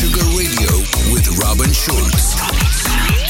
Sugar Radio with Robin Schulz.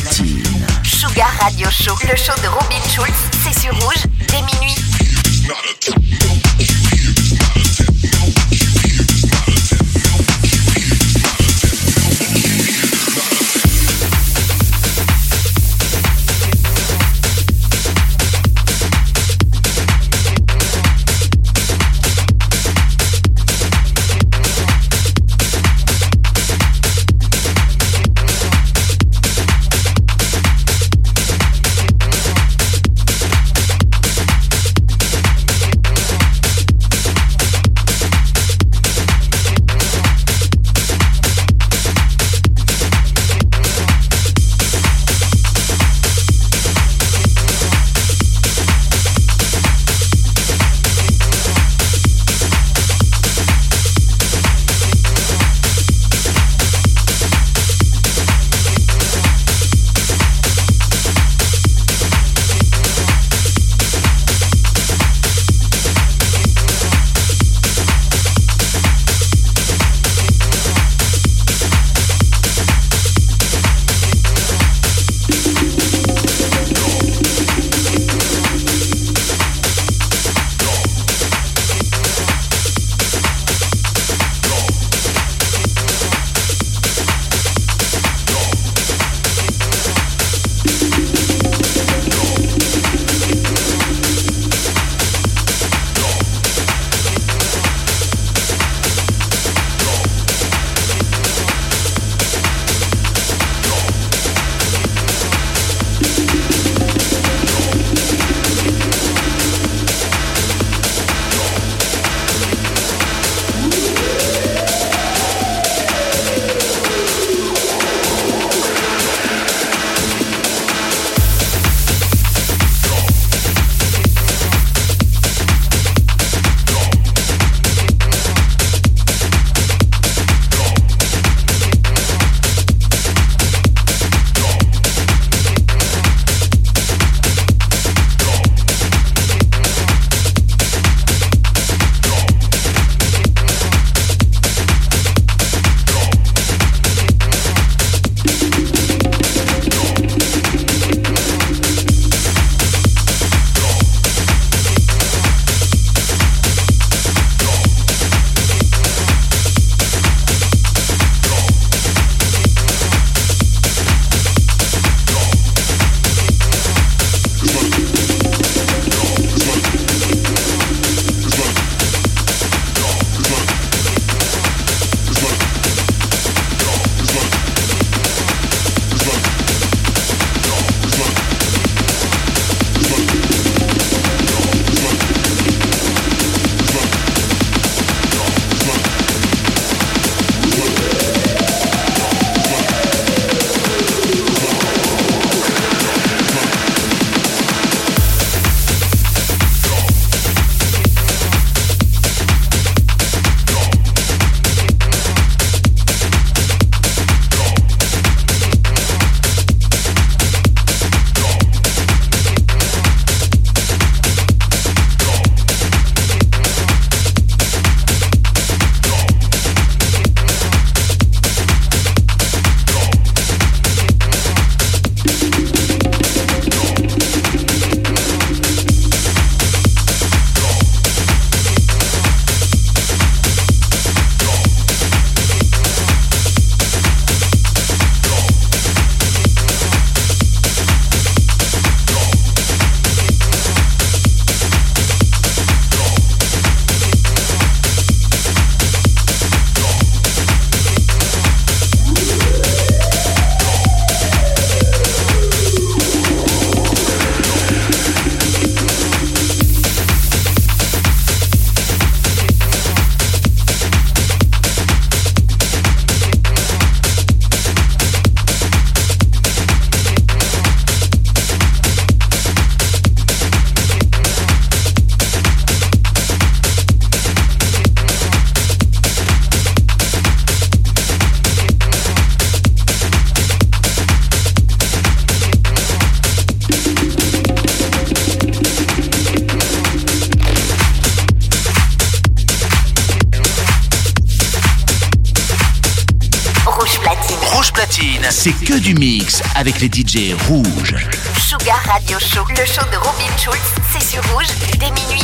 platine. Sugar Radio Show, le show de Robin Schulz, c'est sur rouge dès minuit. Avec les DJ rouges. Sugar Radio Show, le show de Robin Schulz, c'est sur rouge dès minuit.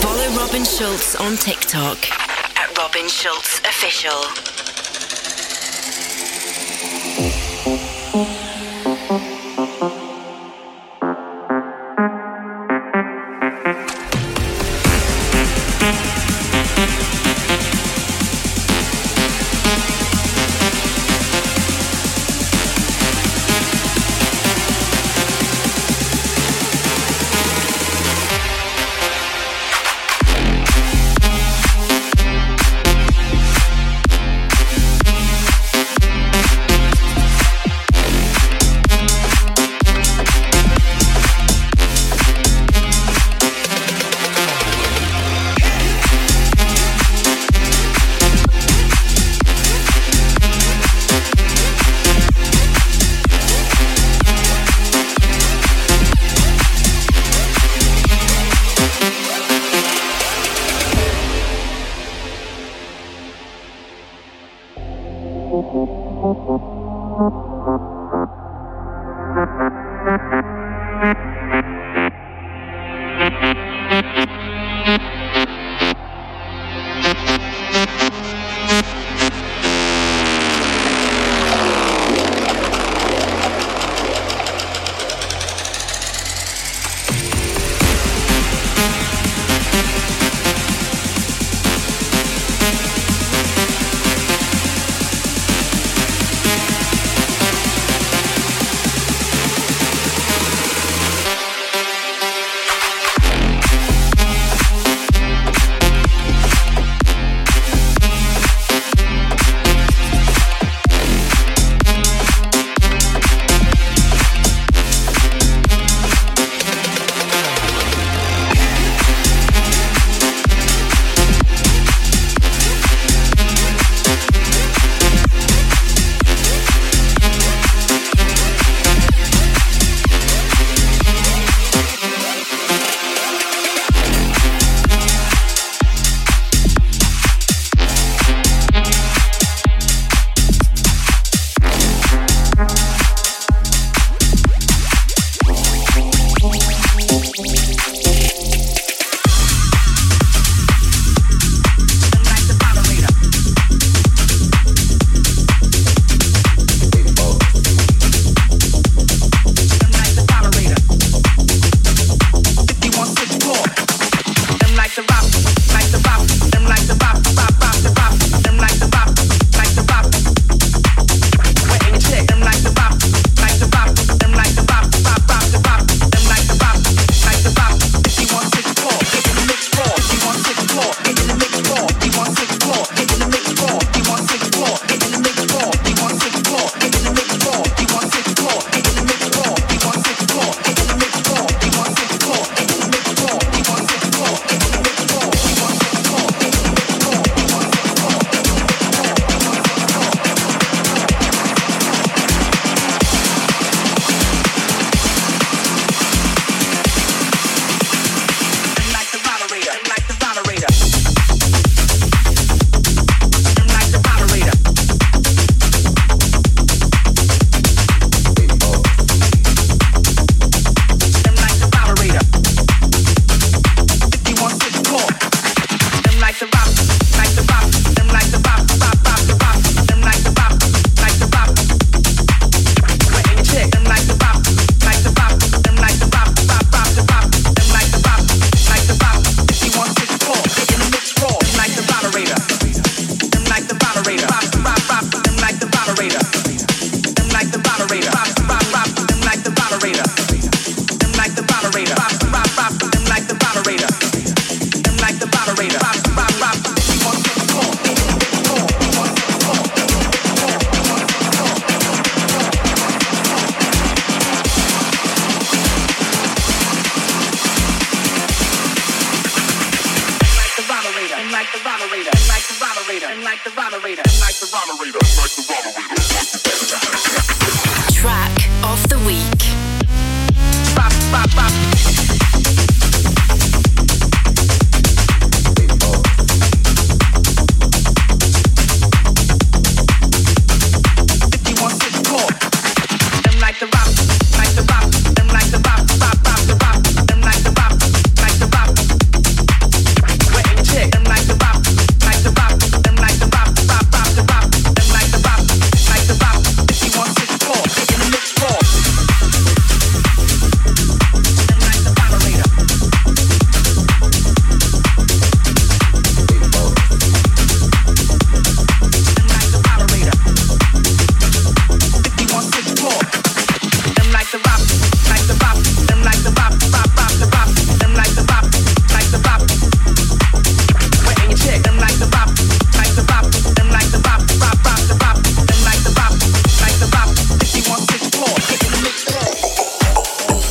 Follow Robin Schulz on TikTok at Robin Schulz Official.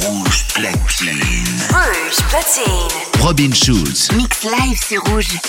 Rouge platine. Rouge platine. Robin Schulz. Mix live, c'est rouge.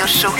Radio Show,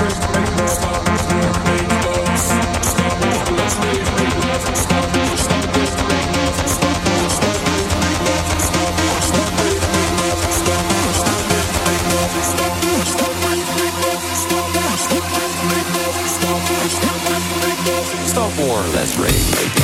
or less rage.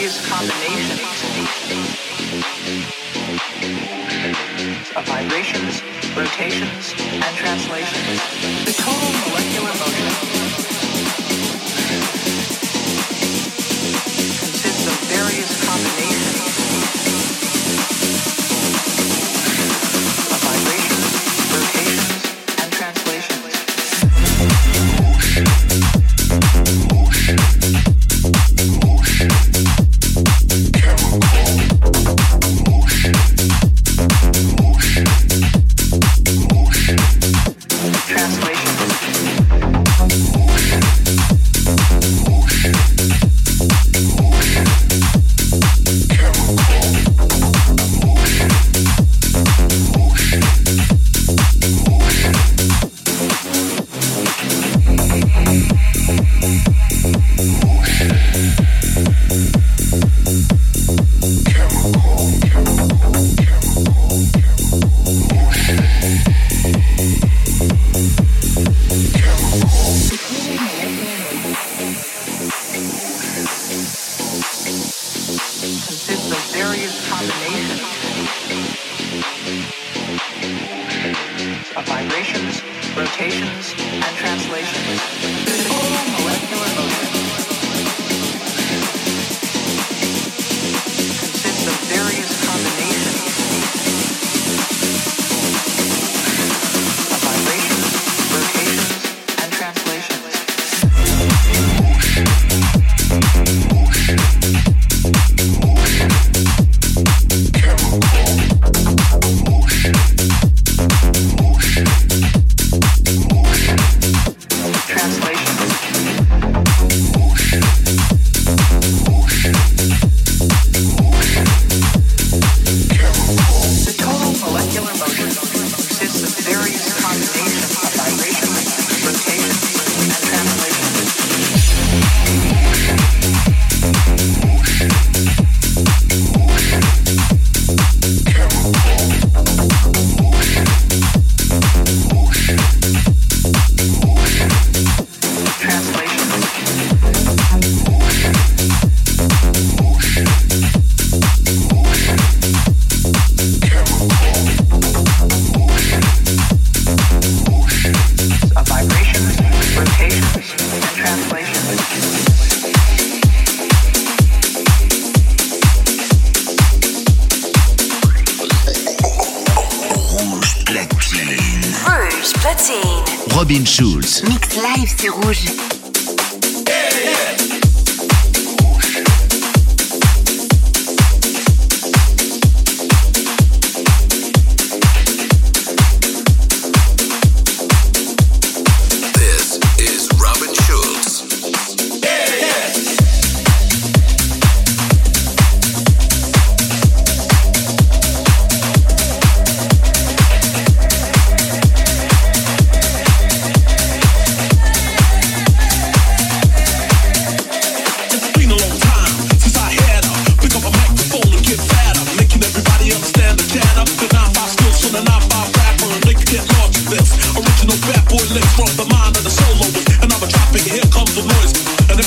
Various combinations of vibrations, rotations, and translations. The total molecular motion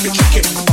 the volume.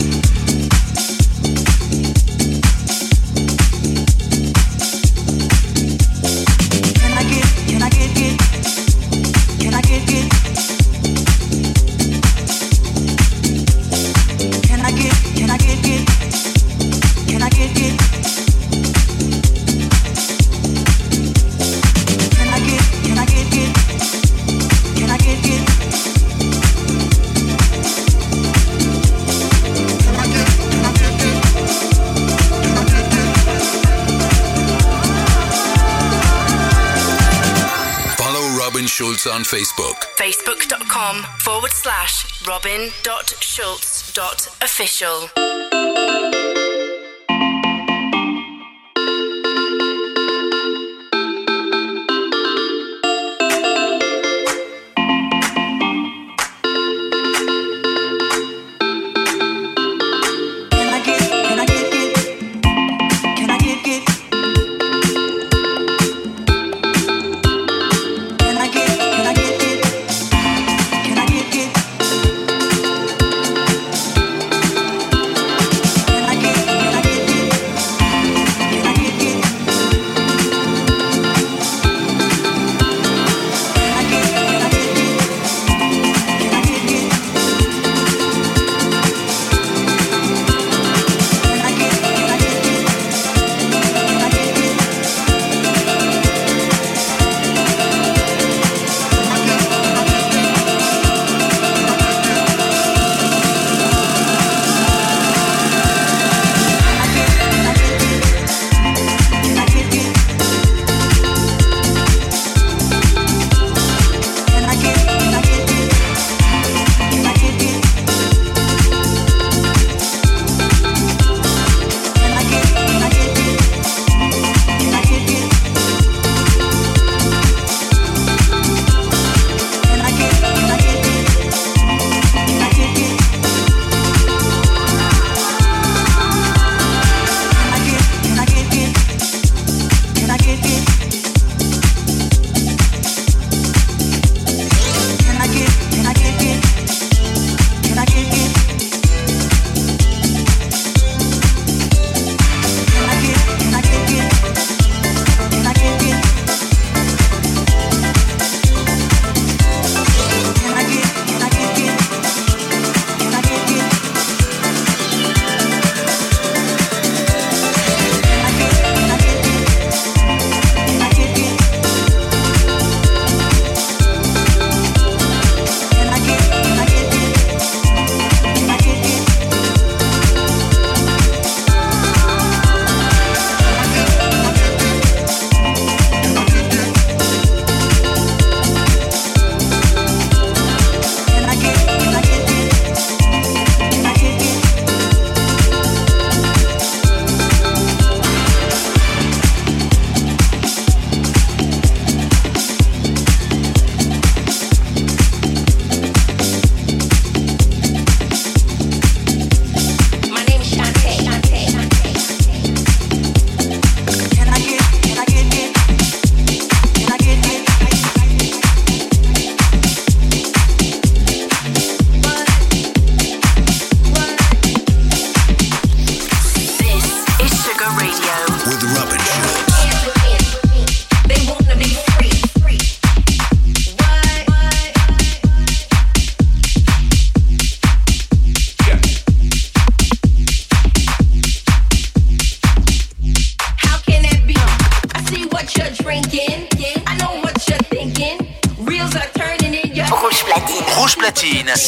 official.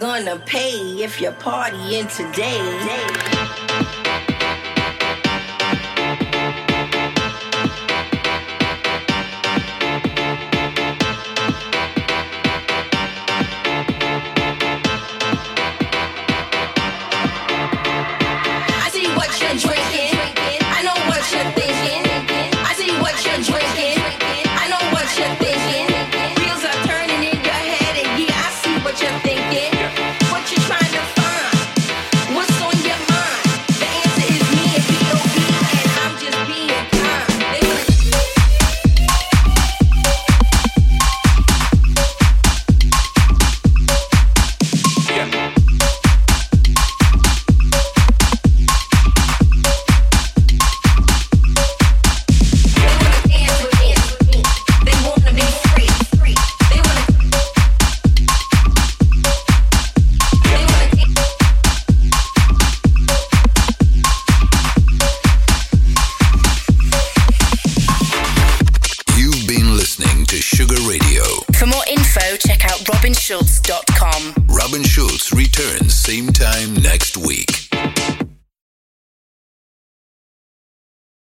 Gonna pay if you're partying today.